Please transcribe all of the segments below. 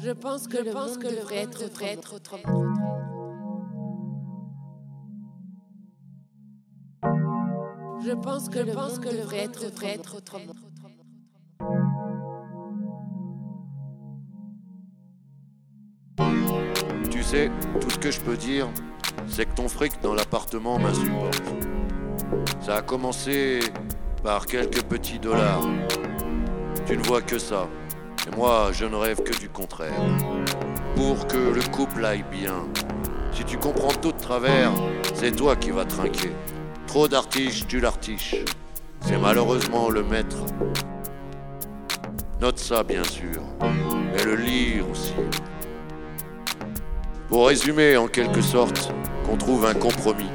Je pense que le monde devrait être, devrait être autrement. Je pense que le monde devrait être, devrait être autrement. Tu sais, tout ce que je peux dire, c'est que ton fric dans l'appartement m'insupporte. Ça a commencé par quelques petits dollars. Tu ne vois que ça. Et moi, je ne rêve que du contraire. Pour que le couple aille bien. Si tu comprends tout de travers, c'est toi qui vas trinquer. Trop d'artiches, tu l'artiches. C'est malheureusement le maître. Note ça, bien sûr. Mais le lire aussi. Pour résumer en quelque sorte, qu'on trouve un compromis.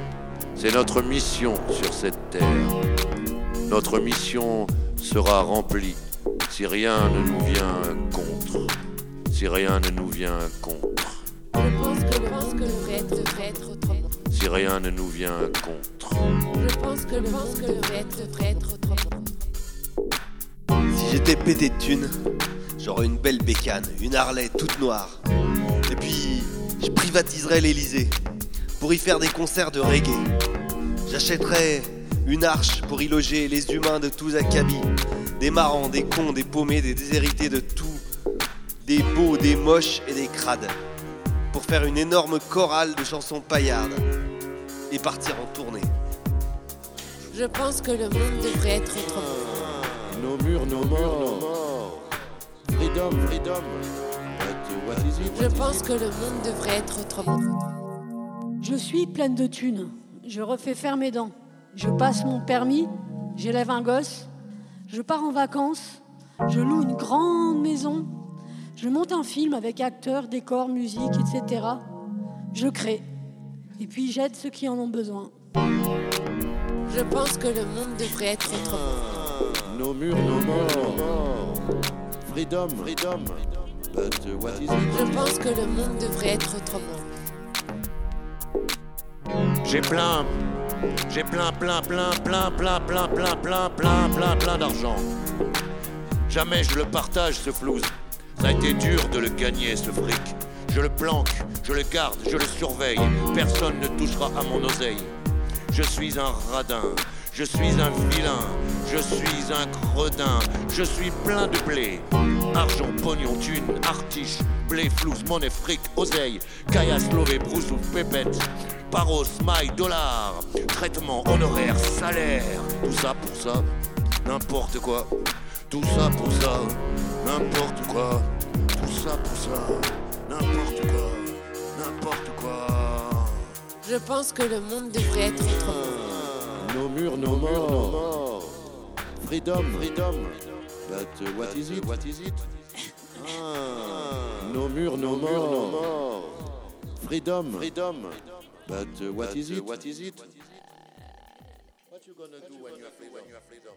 C'est notre mission sur cette terre. Notre mission sera remplie si rien ne nous vient contre. Si rien ne nous vient contre. Je pense que le monde devrait être, devrait être autrement. Si rien ne nous vient contre. Je pense que le monde devrait être, devrait être autrement. Si j'étais pété de thunes, j'aurais une belle bécane, une Harley toute noire. Et puis, je privatiserais l'Elysée pour y faire des concerts de reggae. J'achèterais une arche pour y loger les humains de tous acabits. Des marrants, des cons, des paumés, des déshérités de tout. Des beaux, des moches et des crades. Pour faire une énorme chorale de chansons paillardes. Et partir en tournée. Je pense que le monde devrait être autrement. Nos murs, nos morts. Freedom, freedom. Je pense que le monde devrait être autrement. Je suis pleine de thunes. Je refais faire mes dents. Je passe mon permis. J'élève un gosse. Je pars en vacances. Je loue une grande maison. Je monte un film avec acteurs, décors, musique, etc. Je crée. Et puis j'aide ceux qui en ont besoin. Je pense que le monde devrait être autrement. Nos murs, nos morts. Freedom, freedom. But what is it? Je pense que le monde devrait être autrement. J'ai plein, j'ai plein, plein, plein, plein, plein, plein, plein, plein, plein, plein, plein d'argent. Jamais je le partage ce flouze. Ça a été dur de le gagner ce fric. Je le planque, je le garde, je le surveille. Personne ne touchera à mon oseille. Je suis un radin, je suis un vilain, je suis un gredin, je suis plein de blé. Argent, pognon, thune, artiche, blé, flouze, monnaie, fric, oseille, caillasse, lové, brousse ou pépette. Paros, maille, dollar, traitement, honoraire, salaire. Tout ça pour ça, n'importe quoi. Tout ça pour ça, n'importe quoi. Tout ça pour ça, n'importe quoi, n'importe quoi. Je pense que le monde devrait être autrement. Nos murs, nos morts. Freedom, freedom. But uh, what is it? What is it? Nos murs, nos morts. Freedom, freedom. But uh, what is it? What is it? What you gonna do when you have freedom?